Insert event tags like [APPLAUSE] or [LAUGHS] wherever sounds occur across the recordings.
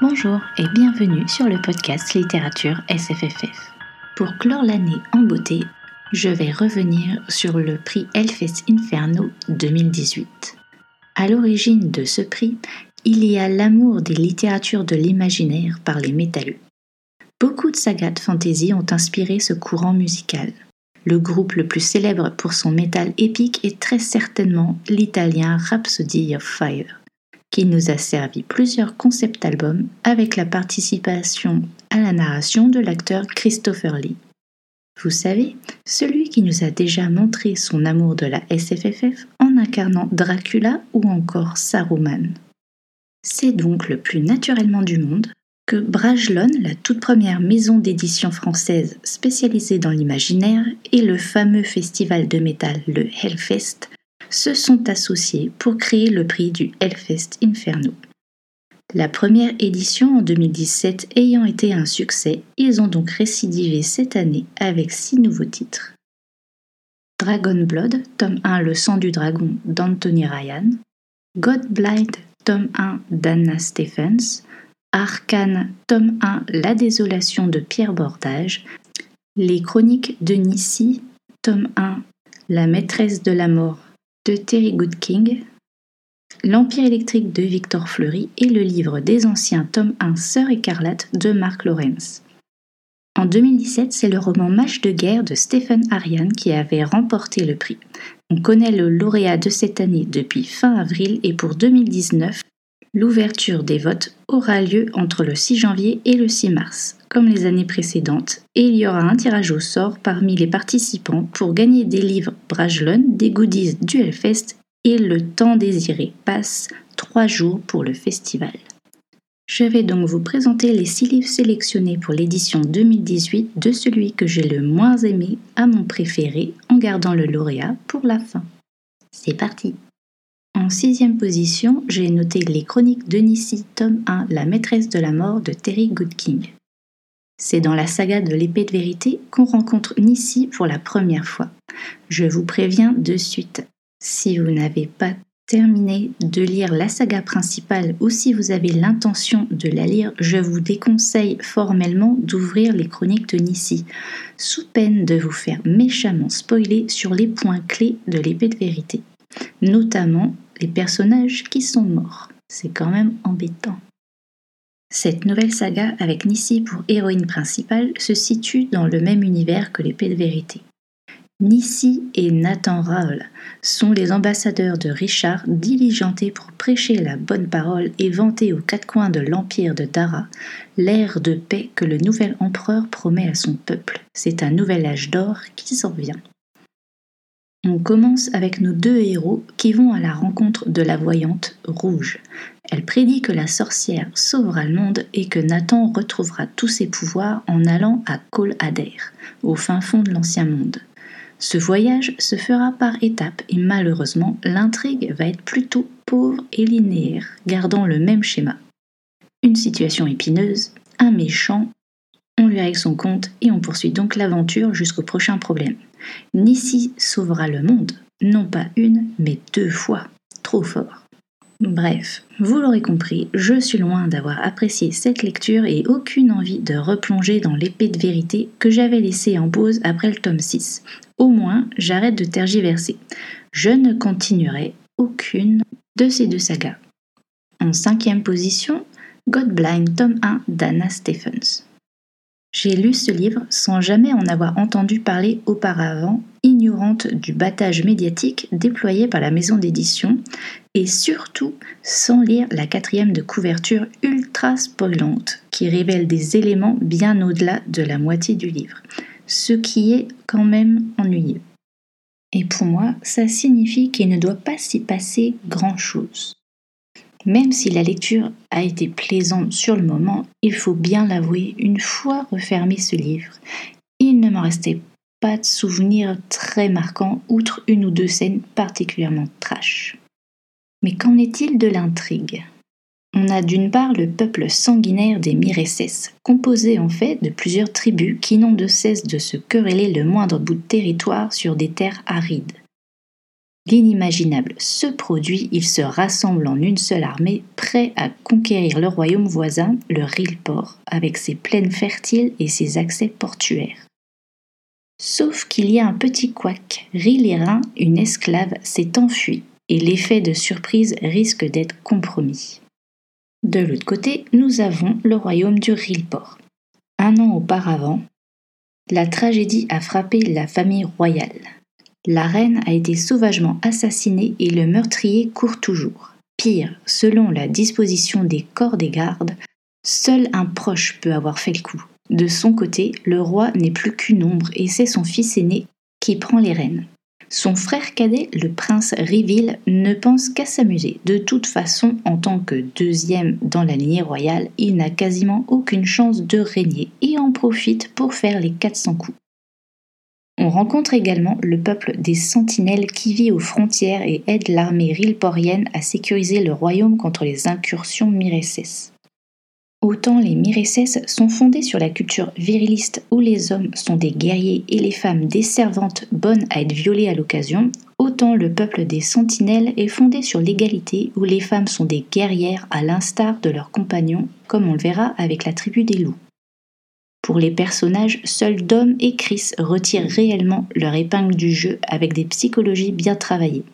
Bonjour et bienvenue sur le podcast Littérature SFFF. Pour clore l'année en beauté, je vais revenir sur le prix Elfes Inferno 2018. À l'origine de ce prix, il y a l'amour des littératures de l'imaginaire par les métalleux. Beaucoup de sagas de fantasy ont inspiré ce courant musical. Le groupe le plus célèbre pour son métal épique est très certainement l'italien Rhapsody of Fire, qui nous a servi plusieurs concept albums avec la participation à la narration de l'acteur Christopher Lee. Vous savez, celui qui nous a déjà montré son amour de la SFFF en incarnant Dracula ou encore Saruman. C'est donc le plus naturellement du monde que Brajlon, la toute première maison d'édition française spécialisée dans l'imaginaire, et le fameux festival de métal, le Hellfest, se sont associés pour créer le prix du Hellfest Inferno. La première édition en 2017 ayant été un succès, ils ont donc récidivé cette année avec six nouveaux titres. Dragon Blood, tome 1 Le sang du dragon d'Anthony Ryan, God Blind, tome 1 d'Anna Stephens, Arcane, tome 1 La désolation de Pierre Bordage, Les chroniques de Nissi, tome 1 La maîtresse de la mort de Terry Goodking, L'Empire électrique de Victor Fleury et le livre des anciens tome 1 Sœur écarlate de Mark Lawrence. En 2017, c'est le roman Match de guerre de Stephen Ariane qui avait remporté le prix. On connaît le lauréat de cette année depuis fin avril et pour 2019, L'ouverture des votes aura lieu entre le 6 janvier et le 6 mars, comme les années précédentes, et il y aura un tirage au sort parmi les participants pour gagner des livres Brajlon, des goodies du Hellfest et le temps désiré passe trois jours pour le festival. Je vais donc vous présenter les six livres sélectionnés pour l'édition 2018 de celui que j'ai le moins aimé à mon préféré en gardant le lauréat pour la fin. C'est parti en sixième position, j'ai noté Les Chroniques de Nissi, tome 1, La maîtresse de la mort de Terry Goodking. C'est dans la saga de l'épée de vérité qu'on rencontre Nissi pour la première fois. Je vous préviens de suite, si vous n'avez pas terminé de lire la saga principale ou si vous avez l'intention de la lire, je vous déconseille formellement d'ouvrir les chroniques de Nissi, sous peine de vous faire méchamment spoiler sur les points clés de l'épée de vérité, notamment personnages qui sont morts. C'est quand même embêtant. Cette nouvelle saga avec Nissi pour héroïne principale se situe dans le même univers que l'épée de vérité. Nissi et Nathan Raoul sont les ambassadeurs de Richard diligentés pour prêcher la bonne parole et vanter aux quatre coins de l'empire de Dara l'ère de paix que le nouvel empereur promet à son peuple. C'est un nouvel âge d'or qui s'en vient. On commence avec nos deux héros qui vont à la rencontre de la voyante rouge. Elle prédit que la sorcière sauvera le monde et que Nathan retrouvera tous ses pouvoirs en allant à Col Adair, au fin fond de l'ancien monde. Ce voyage se fera par étapes et malheureusement l'intrigue va être plutôt pauvre et linéaire, gardant le même schéma. Une situation épineuse, un méchant, on lui règle son compte et on poursuit donc l'aventure jusqu'au prochain problème. Nissi sauvera le monde, non pas une, mais deux fois. Trop fort. Bref, vous l'aurez compris, je suis loin d'avoir apprécié cette lecture et aucune envie de replonger dans l'épée de vérité que j'avais laissée en pause après le tome 6. Au moins, j'arrête de tergiverser. Je ne continuerai aucune de ces deux sagas. En cinquième position, God Blind, tome 1 d'Anna Stephens. J'ai lu ce livre sans jamais en avoir entendu parler auparavant, ignorante du battage médiatique déployé par la maison d'édition, et surtout sans lire la quatrième de couverture ultra spoilante, qui révèle des éléments bien au-delà de la moitié du livre, ce qui est quand même ennuyeux. Et pour moi, ça signifie qu'il ne doit pas s'y passer grand-chose. Même si la lecture a été plaisante sur le moment, il faut bien l'avouer, une fois refermé ce livre, il ne m'en restait pas de souvenirs très marquants, outre une ou deux scènes particulièrement trash. Mais qu'en est-il de l'intrigue? On a d'une part le peuple sanguinaire des Mireses, composé en fait de plusieurs tribus qui n'ont de cesse de se quereller le moindre bout de territoire sur des terres arides. L'inimaginable se produit, ils se rassemblent en une seule armée, prêts à conquérir le royaume voisin, le Rilport, avec ses plaines fertiles et ses accès portuaires. Sauf qu'il y a un petit couac. Rilérin, une esclave, s'est enfuie et l'effet de surprise risque d'être compromis. De l'autre côté, nous avons le royaume du Rilport. Un an auparavant, la tragédie a frappé la famille royale. La reine a été sauvagement assassinée et le meurtrier court toujours. Pire, selon la disposition des corps des gardes, seul un proche peut avoir fait le coup. De son côté, le roi n'est plus qu'une ombre et c'est son fils aîné qui prend les rênes. Son frère cadet, le prince Riville, ne pense qu'à s'amuser. De toute façon, en tant que deuxième dans la lignée royale, il n'a quasiment aucune chance de régner et en profite pour faire les 400 coups. On rencontre également le peuple des Sentinelles qui vit aux frontières et aide l'armée rilporienne à sécuriser le royaume contre les incursions mireces. Autant les Mireces sont fondés sur la culture viriliste où les hommes sont des guerriers et les femmes des servantes bonnes à être violées à l'occasion, autant le peuple des Sentinelles est fondé sur l'égalité où les femmes sont des guerrières à l'instar de leurs compagnons, comme on le verra avec la tribu des loups. Pour les personnages, seuls Dom et Chris retirent réellement leur épingle du jeu avec des psychologies bien travaillées.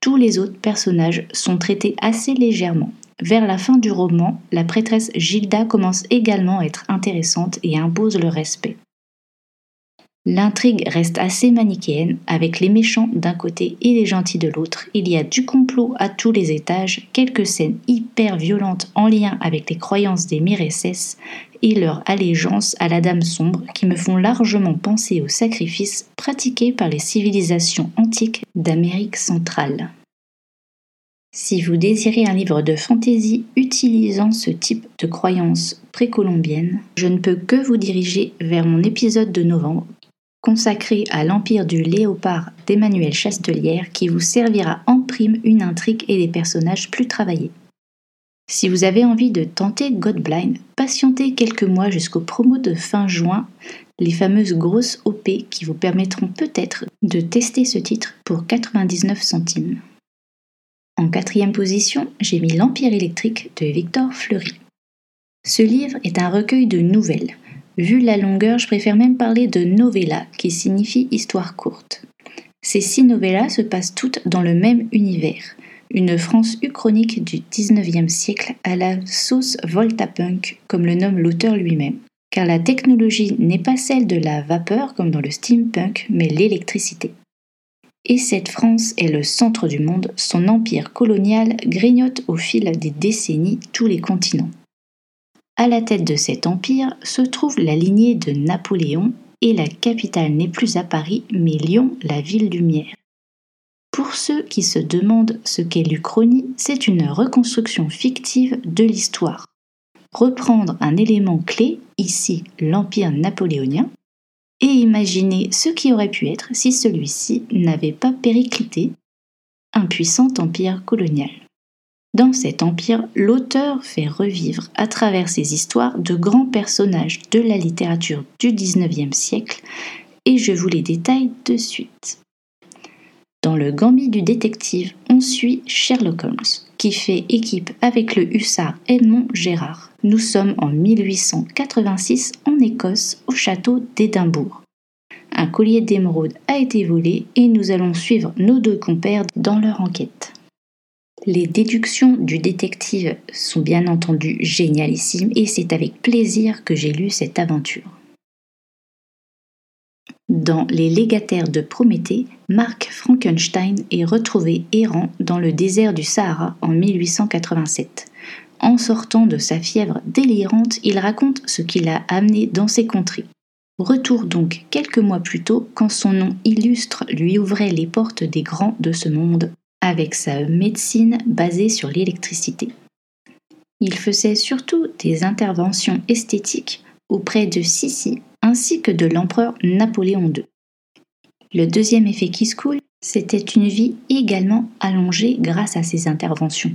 Tous les autres personnages sont traités assez légèrement, vers la fin du roman, la prêtresse Gilda commence également à être intéressante et impose le respect. L'intrigue reste assez manichéenne, avec les méchants d'un côté et les gentils de l'autre. Il y a du complot à tous les étages, quelques scènes hyper violentes en lien avec les croyances des Mireces et leur allégeance à la Dame Sombre qui me font largement penser aux sacrifices pratiqués par les civilisations antiques d'Amérique centrale. Si vous désirez un livre de fantaisie utilisant ce type de croyances précolombiennes, je ne peux que vous diriger vers mon épisode de novembre consacré à l'Empire du Léopard d'Emmanuel Chastelière qui vous servira en prime une intrigue et des personnages plus travaillés. Si vous avez envie de tenter Godblind, patientez quelques mois jusqu'au promo de fin juin, les fameuses grosses OP qui vous permettront peut-être de tester ce titre pour 99 centimes. En quatrième position, j'ai mis L'Empire électrique de Victor Fleury. Ce livre est un recueil de nouvelles. Vu la longueur, je préfère même parler de novella, qui signifie histoire courte. Ces six novellas se passent toutes dans le même univers, une France uchronique du XIXe siècle à la sauce Voltapunk, comme le nomme l'auteur lui-même. Car la technologie n'est pas celle de la vapeur comme dans le steampunk, mais l'électricité. Et cette France est le centre du monde, son empire colonial grignote au fil des décennies tous les continents. À la tête de cet empire se trouve la lignée de Napoléon et la capitale n'est plus à Paris mais Lyon, la ville lumière. Pour ceux qui se demandent ce qu'est l'Uchronie, c'est une reconstruction fictive de l'histoire. Reprendre un élément clé, ici l'empire napoléonien, et imaginer ce qui aurait pu être si celui-ci n'avait pas périclité, un puissant empire colonial. Dans cet empire, l'auteur fait revivre à travers ses histoires de grands personnages de la littérature du XIXe siècle, et je vous les détaille de suite. Dans le Gambit du détective, on suit Sherlock Holmes, qui fait équipe avec le hussard Edmond Gérard. Nous sommes en 1886 en Écosse, au château d'Édimbourg. Un collier d'émeraude a été volé et nous allons suivre nos deux compères dans leur enquête. Les déductions du détective sont bien entendu génialissimes et c'est avec plaisir que j'ai lu cette aventure. Dans Les légataires de Prométhée, Mark Frankenstein est retrouvé errant dans le désert du Sahara en 1887. En sortant de sa fièvre délirante, il raconte ce qui l'a amené dans ces contrées. Retour donc quelques mois plus tôt quand son nom illustre lui ouvrait les portes des grands de ce monde avec sa médecine basée sur l'électricité. Il faisait surtout des interventions esthétiques auprès de Sissi ainsi que de l'empereur Napoléon II. Le deuxième effet qui se coule, c'était une vie également allongée grâce à ces interventions.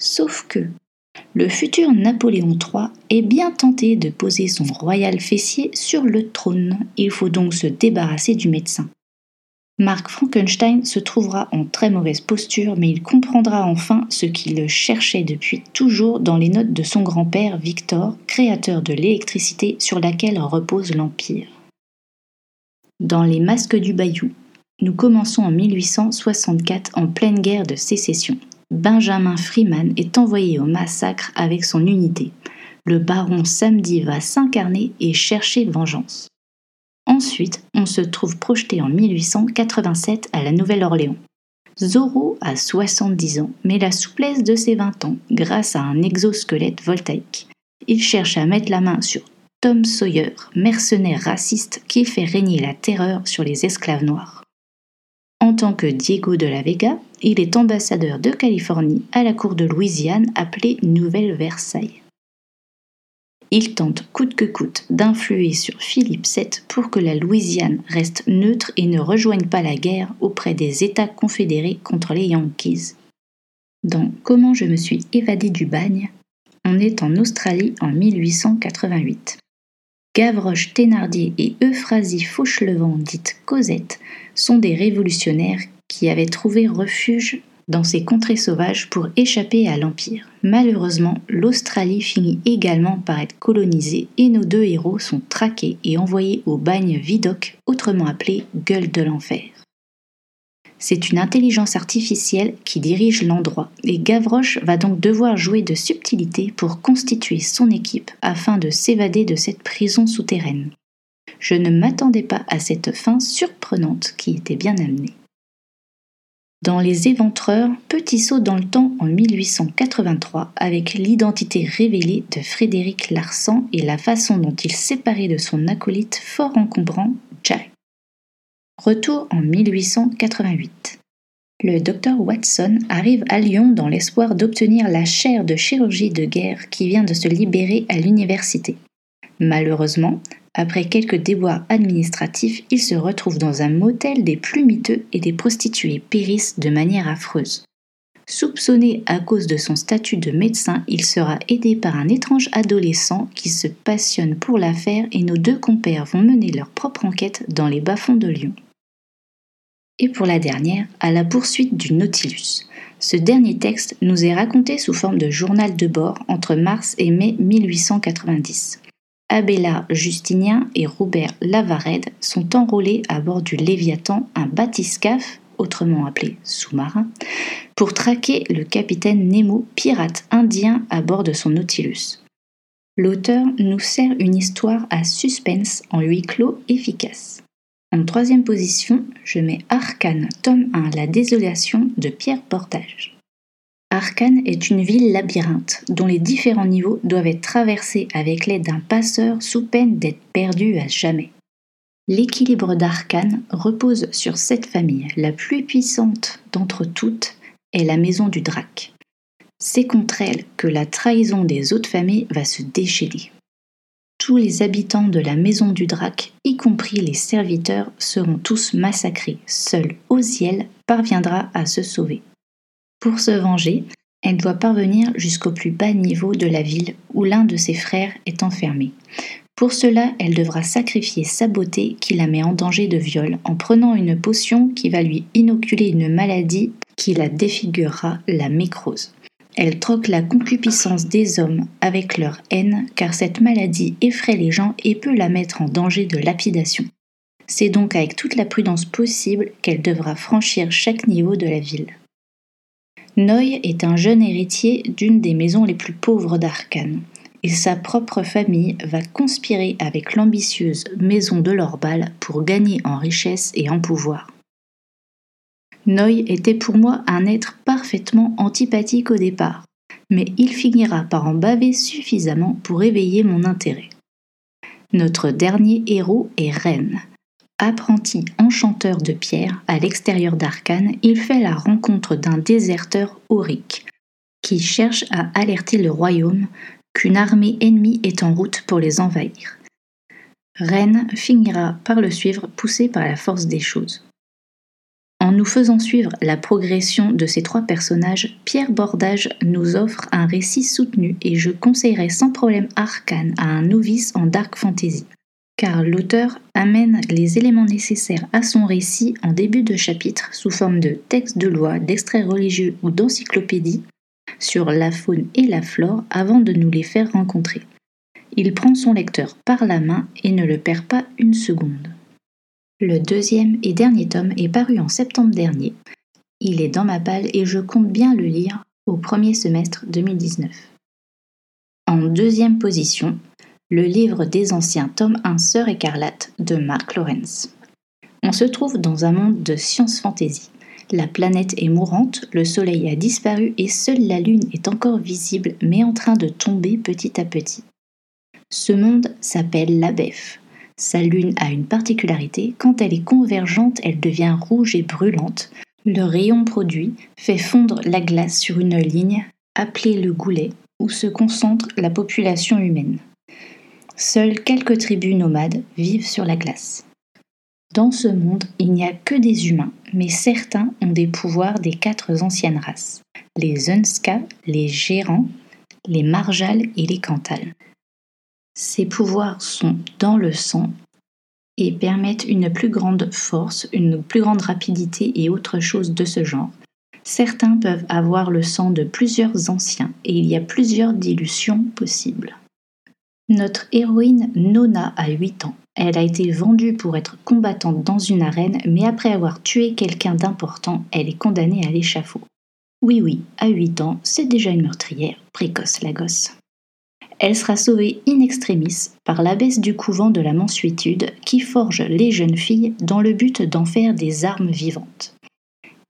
Sauf que le futur Napoléon III est bien tenté de poser son royal fessier sur le trône. Il faut donc se débarrasser du médecin. Mark Frankenstein se trouvera en très mauvaise posture, mais il comprendra enfin ce qu'il cherchait depuis toujours dans les notes de son grand-père Victor, créateur de l'électricité sur laquelle repose l'Empire. Dans Les Masques du Bayou, nous commençons en 1864 en pleine guerre de sécession. Benjamin Freeman est envoyé au massacre avec son unité. Le baron Samedi va s'incarner et chercher vengeance. Ensuite, on se trouve projeté en 1887 à la Nouvelle-Orléans. Zorro a 70 ans, mais la souplesse de ses 20 ans grâce à un exosquelette voltaïque. Il cherche à mettre la main sur Tom Sawyer, mercenaire raciste qui fait régner la terreur sur les esclaves noirs. En tant que Diego de la Vega, il est ambassadeur de Californie à la cour de Louisiane appelée Nouvelle Versailles. Il tente coûte que coûte d'influer sur Philippe VII pour que la Louisiane reste neutre et ne rejoigne pas la guerre auprès des États confédérés contre les Yankees. Dans Comment je me suis évadé du bagne, on est en Australie en 1888. Gavroche Thénardier et Euphrasie Fauchelevent, dite Cosette, sont des révolutionnaires qui avaient trouvé refuge dans ces contrées sauvages pour échapper à l'Empire. Malheureusement, l'Australie finit également par être colonisée et nos deux héros sont traqués et envoyés au bagne Vidocq, autrement appelé Gueule de l'Enfer. C'est une intelligence artificielle qui dirige l'endroit et Gavroche va donc devoir jouer de subtilité pour constituer son équipe afin de s'évader de cette prison souterraine. Je ne m'attendais pas à cette fin surprenante qui était bien amenée. Dans Les Éventreurs, petit saut dans le temps en 1883 avec l'identité révélée de Frédéric Larsan et la façon dont il séparait de son acolyte fort encombrant, Jack. Retour en 1888. Le docteur Watson arrive à Lyon dans l'espoir d'obtenir la chaire de chirurgie de guerre qui vient de se libérer à l'université. Malheureusement, après quelques déboires administratifs, il se retrouve dans un motel des plus miteux et des prostituées périssent de manière affreuse. Soupçonné à cause de son statut de médecin, il sera aidé par un étrange adolescent qui se passionne pour l'affaire et nos deux compères vont mener leur propre enquête dans les bas-fonds de Lyon. Et pour la dernière, à la poursuite du Nautilus. Ce dernier texte nous est raconté sous forme de journal de bord entre mars et mai 1890. Abélard Justinien et Robert Lavarède sont enrôlés à bord du Léviathan, un bathyscaphe, autrement appelé sous-marin, pour traquer le capitaine Nemo, pirate indien à bord de son Nautilus. L'auteur nous sert une histoire à suspense en huis clos efficace. En troisième position, je mets Arcane, tome 1, La désolation de Pierre Portage. Arkane est une ville labyrinthe dont les différents niveaux doivent être traversés avec l'aide d'un passeur sous peine d'être perdu à jamais. L'équilibre d'Arkane repose sur cette famille. La plus puissante d'entre toutes est la maison du Drac. C'est contre elle que la trahison des autres familles va se déchaîner. Tous les habitants de la maison du Drac, y compris les serviteurs, seront tous massacrés. Seul Oziel parviendra à se sauver. Pour se venger, elle doit parvenir jusqu'au plus bas niveau de la ville où l'un de ses frères est enfermé. Pour cela, elle devra sacrifier sa beauté qui la met en danger de viol en prenant une potion qui va lui inoculer une maladie qui la défigurera, la mécrose. Elle troque la concupiscence des hommes avec leur haine car cette maladie effraie les gens et peut la mettre en danger de lapidation. C'est donc avec toute la prudence possible qu'elle devra franchir chaque niveau de la ville. Noy est un jeune héritier d'une des maisons les plus pauvres d'Arcane, et sa propre famille va conspirer avec l'ambitieuse maison de Lorbal pour gagner en richesse et en pouvoir. Noy était pour moi un être parfaitement antipathique au départ, mais il finira par en baver suffisamment pour éveiller mon intérêt. Notre dernier héros est Rennes, Apprenti enchanteur de pierre à l'extérieur d'Arcane, il fait la rencontre d'un déserteur aurique qui cherche à alerter le royaume qu'une armée ennemie est en route pour les envahir. Rennes finira par le suivre poussé par la force des choses. En nous faisant suivre la progression de ces trois personnages, Pierre Bordage nous offre un récit soutenu et je conseillerais sans problème Arcane à un novice en dark fantasy. Car l'auteur amène les éléments nécessaires à son récit en début de chapitre sous forme de textes de loi, d'extraits religieux ou d'encyclopédies sur la faune et la flore avant de nous les faire rencontrer. Il prend son lecteur par la main et ne le perd pas une seconde. Le deuxième et dernier tome est paru en septembre dernier. Il est dans ma palle et je compte bien le lire au premier semestre 2019. En deuxième position, le livre des anciens tome 1 Sœur écarlate de Mark Lawrence. On se trouve dans un monde de science-fantasy. La planète est mourante, le soleil a disparu et seule la lune est encore visible mais en train de tomber petit à petit. Ce monde s'appelle l'Abef. Sa lune a une particularité, quand elle est convergente, elle devient rouge et brûlante. Le rayon produit fait fondre la glace sur une ligne appelée le goulet où se concentre la population humaine. Seules quelques tribus nomades vivent sur la glace. Dans ce monde, il n'y a que des humains, mais certains ont des pouvoirs des quatre anciennes races les Unska, les Gérants, les Marjals et les Cantals. Ces pouvoirs sont dans le sang et permettent une plus grande force, une plus grande rapidité et autre chose de ce genre. Certains peuvent avoir le sang de plusieurs anciens et il y a plusieurs dilutions possibles. Notre héroïne Nona a 8 ans. Elle a été vendue pour être combattante dans une arène, mais après avoir tué quelqu'un d'important, elle est condamnée à l'échafaud. Oui, oui, à 8 ans, c'est déjà une meurtrière, précoce la gosse. Elle sera sauvée in extremis par l'abbesse du couvent de la Mansuétude qui forge les jeunes filles dans le but d'en faire des armes vivantes.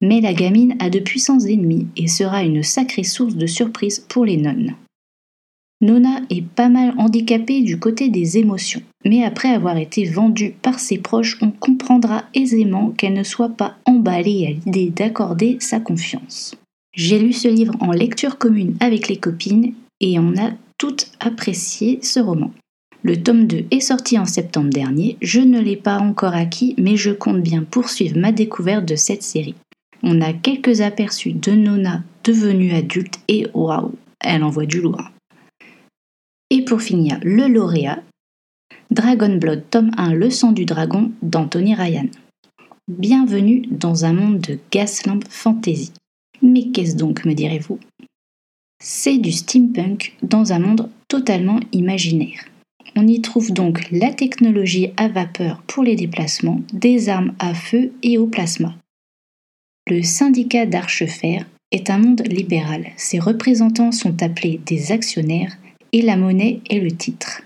Mais la gamine a de puissants ennemis et sera une sacrée source de surprise pour les nonnes. Nona est pas mal handicapée du côté des émotions, mais après avoir été vendue par ses proches, on comprendra aisément qu'elle ne soit pas emballée à l'idée d'accorder sa confiance. J'ai lu ce livre en lecture commune avec les copines et on a toutes apprécié ce roman. Le tome 2 est sorti en septembre dernier, je ne l'ai pas encore acquis, mais je compte bien poursuivre ma découverte de cette série. On a quelques aperçus de Nona devenue adulte et waouh, elle envoie du lourd. Et pour finir, le lauréat, Dragon Blood tome 1 Le sang du dragon d'Anthony Ryan. Bienvenue dans un monde de Gaslamp Fantasy. Mais qu'est-ce donc, me direz-vous? C'est du steampunk dans un monde totalement imaginaire. On y trouve donc la technologie à vapeur pour les déplacements, des armes à feu et au plasma. Le syndicat d'archefer est un monde libéral. Ses représentants sont appelés des actionnaires et la monnaie est le titre.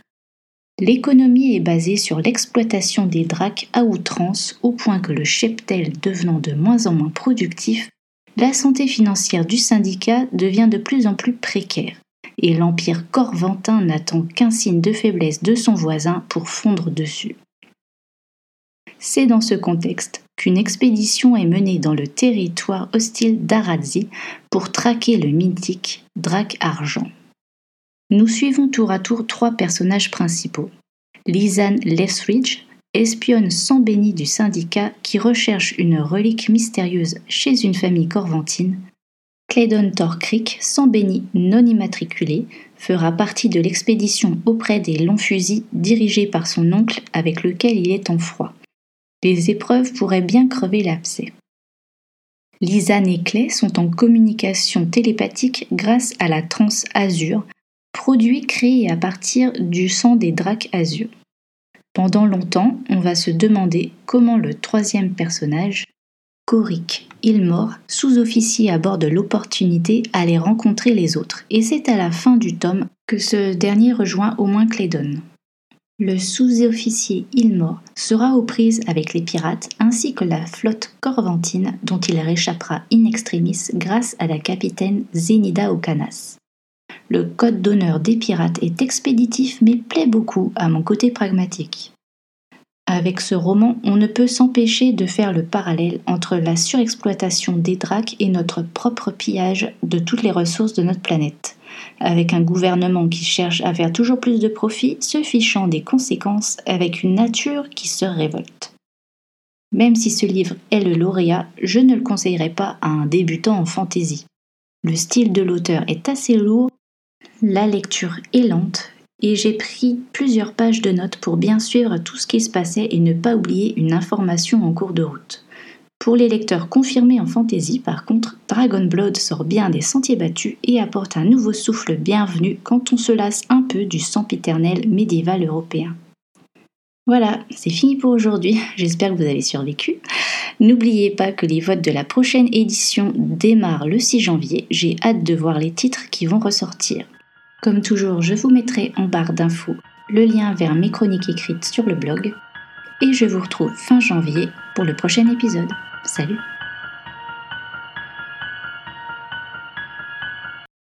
L'économie est basée sur l'exploitation des dracs à outrance au point que le cheptel devenant de moins en moins productif, la santé financière du syndicat devient de plus en plus précaire et l'empire corventin n'attend qu'un signe de faiblesse de son voisin pour fondre dessus. C'est dans ce contexte qu'une expédition est menée dans le territoire hostile d'Aradzi pour traquer le mythique Drac Argent. Nous suivons tour à tour trois personnages principaux. Lisanne Lethridge, espionne sans béni du syndicat qui recherche une relique mystérieuse chez une famille corventine. Claydon Torcrick, sans béni non immatriculé, fera partie de l'expédition auprès des longs fusils dirigée par son oncle avec lequel il est en froid. Les épreuves pourraient bien crever l'abcès. Lisanne et Clay sont en communication télépathique grâce à la transe azur, produit créé à partir du sang des dracs azur. Pendant longtemps, on va se demander comment le troisième personnage, Coric Ilmore, sous-officier à bord de l'opportunité, allait rencontrer les autres, et c'est à la fin du tome que ce dernier rejoint au moins Clédon. Le sous-officier Ilmore sera aux prises avec les pirates ainsi que la flotte corventine dont il réchappera in extremis grâce à la capitaine Zenida Okanas. Le code d'honneur des pirates est expéditif mais plaît beaucoup à mon côté pragmatique. Avec ce roman, on ne peut s'empêcher de faire le parallèle entre la surexploitation des dracs et notre propre pillage de toutes les ressources de notre planète, avec un gouvernement qui cherche à faire toujours plus de profit, se fichant des conséquences avec une nature qui se révolte. Même si ce livre est le lauréat, je ne le conseillerais pas à un débutant en fantaisie. Le style de l'auteur est assez lourd la lecture est lente et j'ai pris plusieurs pages de notes pour bien suivre tout ce qui se passait et ne pas oublier une information en cours de route. Pour les lecteurs confirmés en fantasy, par contre, Dragon Blood sort bien des sentiers battus et apporte un nouveau souffle bienvenu quand on se lasse un peu du sempiternel médiéval européen. Voilà, c'est fini pour aujourd'hui. [LAUGHS] J'espère que vous avez survécu. N'oubliez pas que les votes de la prochaine édition démarrent le 6 janvier. J'ai hâte de voir les titres qui vont ressortir. Comme toujours, je vous mettrai en barre d'infos le lien vers mes chroniques écrites sur le blog. Et je vous retrouve fin janvier pour le prochain épisode. Salut